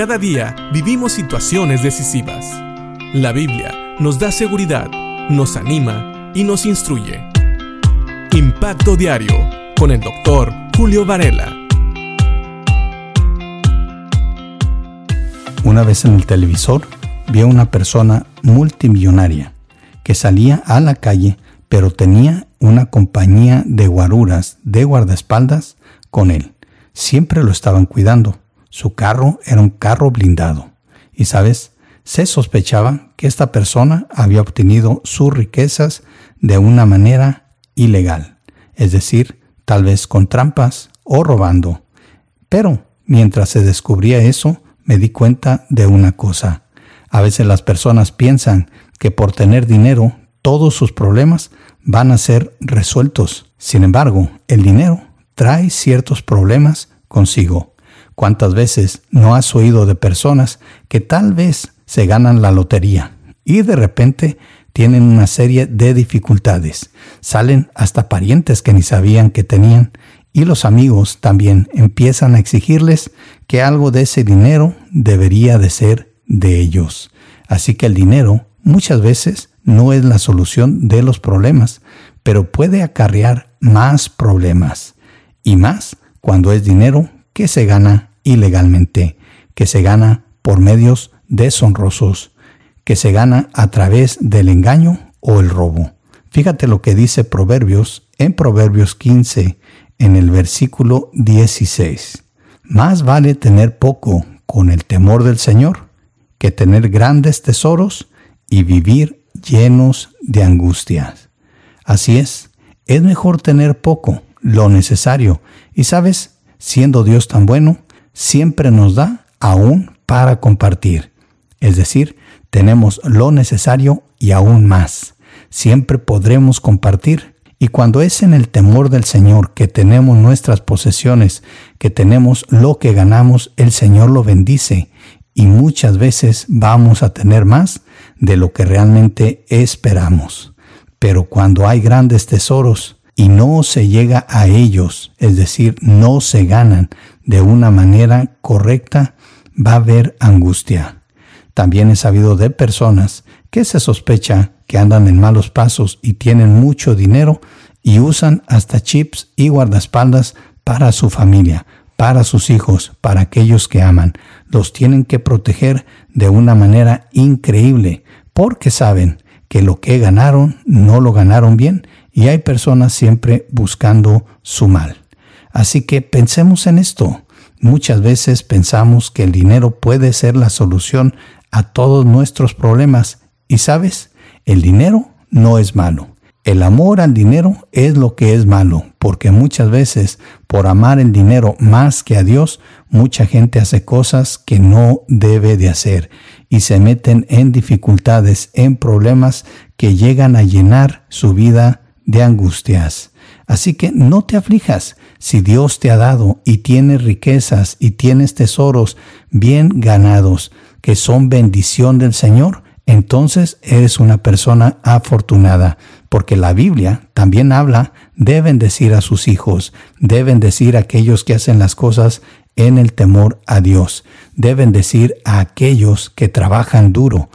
Cada día vivimos situaciones decisivas. La Biblia nos da seguridad, nos anima y nos instruye. Impacto Diario con el doctor Julio Varela. Una vez en el televisor vi a una persona multimillonaria que salía a la calle pero tenía una compañía de guaruras de guardaespaldas con él. Siempre lo estaban cuidando. Su carro era un carro blindado. Y sabes, se sospechaba que esta persona había obtenido sus riquezas de una manera ilegal, es decir, tal vez con trampas o robando. Pero mientras se descubría eso, me di cuenta de una cosa. A veces las personas piensan que por tener dinero todos sus problemas van a ser resueltos. Sin embargo, el dinero trae ciertos problemas consigo. ¿Cuántas veces no has oído de personas que tal vez se ganan la lotería y de repente tienen una serie de dificultades? Salen hasta parientes que ni sabían que tenían y los amigos también empiezan a exigirles que algo de ese dinero debería de ser de ellos. Así que el dinero muchas veces no es la solución de los problemas, pero puede acarrear más problemas, y más cuando es dinero que se gana ilegalmente, que se gana por medios deshonrosos, que se gana a través del engaño o el robo. Fíjate lo que dice Proverbios en Proverbios 15, en el versículo 16. Más vale tener poco con el temor del Señor que tener grandes tesoros y vivir llenos de angustias. Así es, es mejor tener poco, lo necesario, y sabes, siendo Dios tan bueno, siempre nos da aún para compartir. Es decir, tenemos lo necesario y aún más. Siempre podremos compartir. Y cuando es en el temor del Señor que tenemos nuestras posesiones, que tenemos lo que ganamos, el Señor lo bendice y muchas veces vamos a tener más de lo que realmente esperamos. Pero cuando hay grandes tesoros y no se llega a ellos, es decir, no se ganan de una manera correcta, va a haber angustia. También he sabido de personas que se sospecha que andan en malos pasos y tienen mucho dinero y usan hasta chips y guardaespaldas para su familia, para sus hijos, para aquellos que aman. Los tienen que proteger de una manera increíble porque saben que lo que ganaron no lo ganaron bien y hay personas siempre buscando su mal. Así que pensemos en esto. Muchas veces pensamos que el dinero puede ser la solución a todos nuestros problemas y sabes, el dinero no es malo. El amor al dinero es lo que es malo, porque muchas veces por amar el dinero más que a Dios, mucha gente hace cosas que no debe de hacer y se meten en dificultades, en problemas que llegan a llenar su vida de angustias. Así que no te aflijas si Dios te ha dado y tienes riquezas y tienes tesoros bien ganados, que son bendición del Señor entonces eres una persona afortunada, porque la Biblia también habla de bendecir a sus hijos, de bendecir a aquellos que hacen las cosas en el temor a Dios, de bendecir a aquellos que trabajan duro.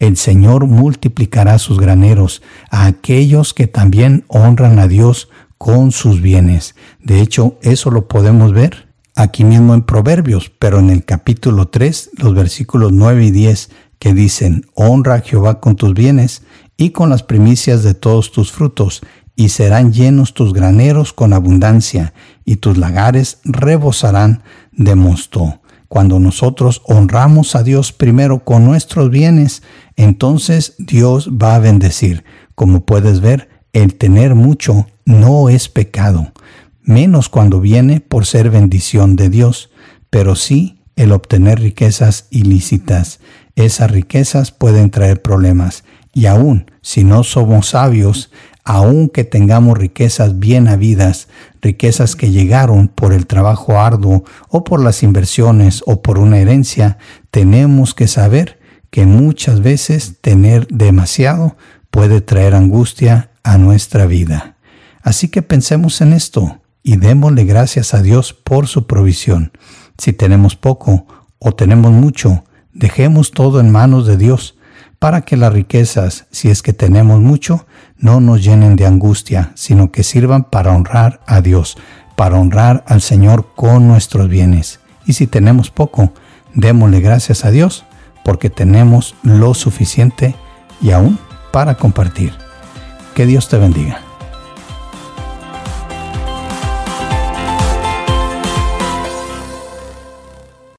El Señor multiplicará sus graneros a aquellos que también honran a Dios con sus bienes. De hecho, eso lo podemos ver aquí mismo en Proverbios, pero en el capítulo 3, los versículos 9 y 10 que dicen, honra a Jehová con tus bienes y con las primicias de todos tus frutos, y serán llenos tus graneros con abundancia, y tus lagares rebosarán de mosto. Cuando nosotros honramos a Dios primero con nuestros bienes, entonces Dios va a bendecir. Como puedes ver, el tener mucho no es pecado, menos cuando viene por ser bendición de Dios, pero sí el obtener riquezas ilícitas. Esas riquezas pueden traer problemas y aún si no somos sabios, aun que tengamos riquezas bien habidas, riquezas que llegaron por el trabajo arduo o por las inversiones o por una herencia, tenemos que saber que muchas veces tener demasiado puede traer angustia a nuestra vida. Así que pensemos en esto y démosle gracias a Dios por su provisión. Si tenemos poco, o tenemos mucho, dejemos todo en manos de Dios, para que las riquezas, si es que tenemos mucho, no nos llenen de angustia, sino que sirvan para honrar a Dios, para honrar al Señor con nuestros bienes. Y si tenemos poco, démosle gracias a Dios, porque tenemos lo suficiente y aún para compartir. Que Dios te bendiga.